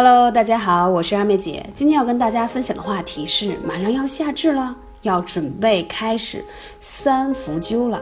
Hello，大家好，我是阿妹姐。今天要跟大家分享的话题是，马上要夏至了，要准备开始三伏灸了。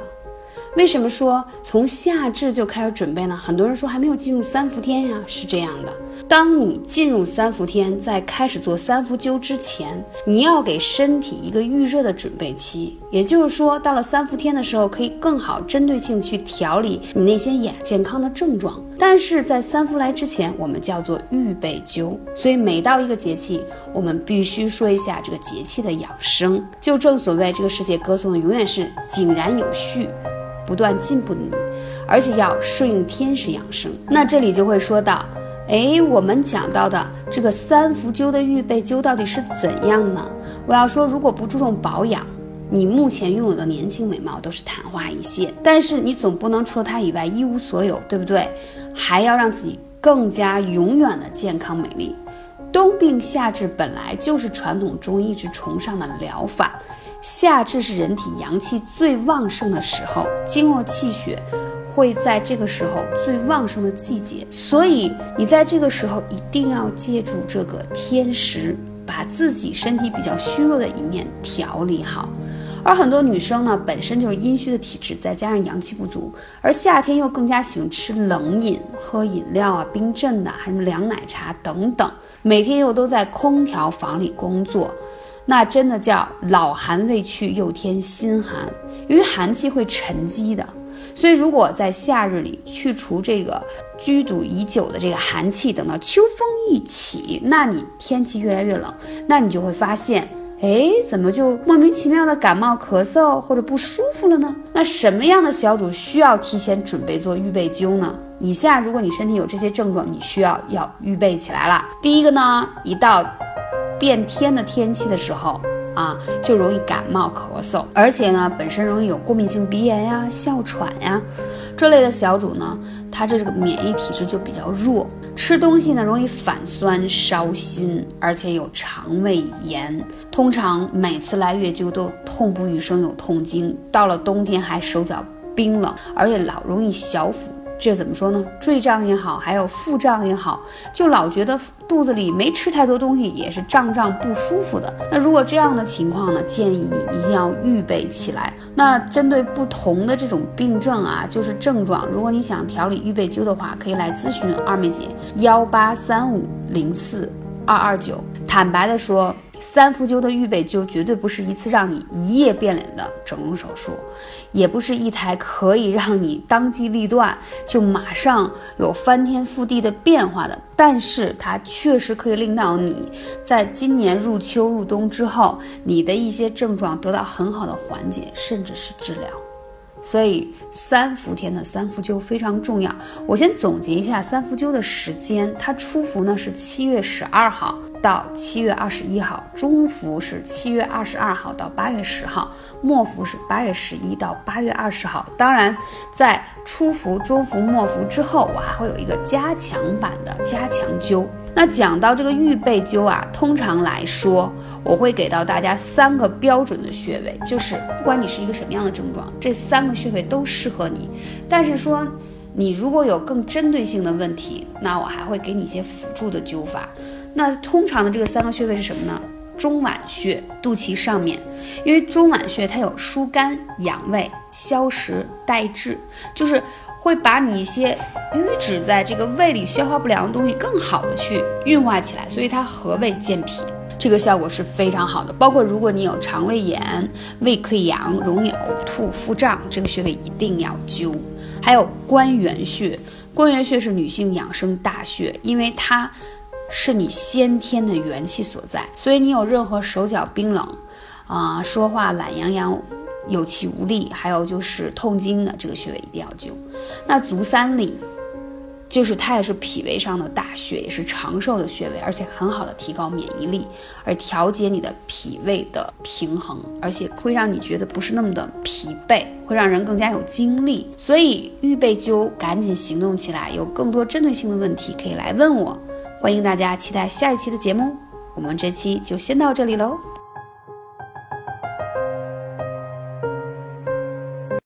为什么说从夏至就开始准备呢？很多人说还没有进入三伏天呀，是这样的。当你进入三伏天，在开始做三伏灸之前，你要给身体一个预热的准备期。也就是说，到了三伏天的时候，可以更好针对性去调理你那些亚健康的症状。但是在三伏来之前，我们叫做预备灸。所以每到一个节气，我们必须说一下这个节气的养生。就正所谓，这个世界歌颂的永远是井然有序。不断进步的你，而且要顺应天时养生。那这里就会说到，哎，我们讲到的这个三伏灸的预备灸到底是怎样呢？我要说，如果不注重保养，你目前拥有的年轻美貌都是昙花一现。但是你总不能除了它以外一无所有，对不对？还要让自己更加永远的健康美丽。冬病夏治本来就是传统中医一直崇尚的疗法。夏至是人体阳气最旺盛的时候，经络气血会在这个时候最旺盛的季节，所以你在这个时候一定要借助这个天时，把自己身体比较虚弱的一面调理好。而很多女生呢，本身就是阴虚的体质，再加上阳气不足，而夏天又更加喜欢吃冷饮、喝饮料啊、冰镇的，还什么凉奶茶等等，每天又都在空调房里工作。那真的叫老寒未去，又添新寒。因为寒气会沉积的，所以如果在夏日里去除这个居堵已久的这个寒气，等到秋风一起，那你天气越来越冷，那你就会发现，哎，怎么就莫名其妙的感冒、咳嗽或者不舒服了呢？那什么样的小主需要提前准备做预备灸呢？以下，如果你身体有这些症状，你需要要预备起来了。第一个呢，一到变天的天气的时候啊，就容易感冒咳嗽，而且呢，本身容易有过敏性鼻炎呀、哮喘呀这类的小主呢，他这个免疫体质就比较弱，吃东西呢容易反酸烧心，而且有肠胃炎，通常每次来月经都痛不欲生，有痛经，到了冬天还手脚冰冷，而且老容易小腹。这怎么说呢？坠胀也好，还有腹胀也好，就老觉得肚子里没吃太多东西，也是胀胀不舒服的。那如果这样的情况呢，建议你一定要预备起来。那针对不同的这种病症啊，就是症状，如果你想调理预备灸的话，可以来咨询二妹姐幺八三五零四二二九。坦白的说。三伏灸的预备灸绝对不是一次让你一夜变脸的整容手术，也不是一台可以让你当机立断就马上有翻天覆地的变化的。但是它确实可以令到你在今年入秋入冬之后，你的一些症状得到很好的缓解，甚至是治疗。所以三伏天的三伏灸非常重要。我先总结一下三伏灸的时间，它初伏呢是七月十二号到七月二十一号，中伏是七月二十二号到八月十号，末伏是八月十一到八月二十号。当然，在初伏、中伏、末伏之后，我还会有一个加强版的加强灸。那讲到这个预备灸啊，通常来说，我会给到大家三个标准的穴位，就是不管你是一个什么样的症状，这三个穴位都适合你。但是说你如果有更针对性的问题，那我还会给你一些辅助的灸法。那通常的这个三个穴位是什么呢？中脘穴，肚脐上面，因为中脘穴它有疏肝养胃、消食带滞，就是会把你一些。淤滞在这个胃里消化不良的东西更好的去运化起来，所以它和胃健脾，这个效果是非常好的。包括如果你有肠胃炎、胃溃疡、容易呕吐、腹胀，这个穴位一定要灸。还有关元穴，关元穴是女性养生大穴，因为它是你先天的元气所在，所以你有任何手脚冰冷啊、说话懒洋洋。有气无力，还有就是痛经的这个穴位一定要灸。那足三里。就是它也是脾胃上的大穴，也是长寿的穴位，而且很好的提高免疫力，而调节你的脾胃的平衡，而且会让你觉得不是那么的疲惫，会让人更加有精力。所以预备灸，赶紧行动起来！有更多针对性的问题可以来问我，欢迎大家期待下一期的节目。我们这期就先到这里喽。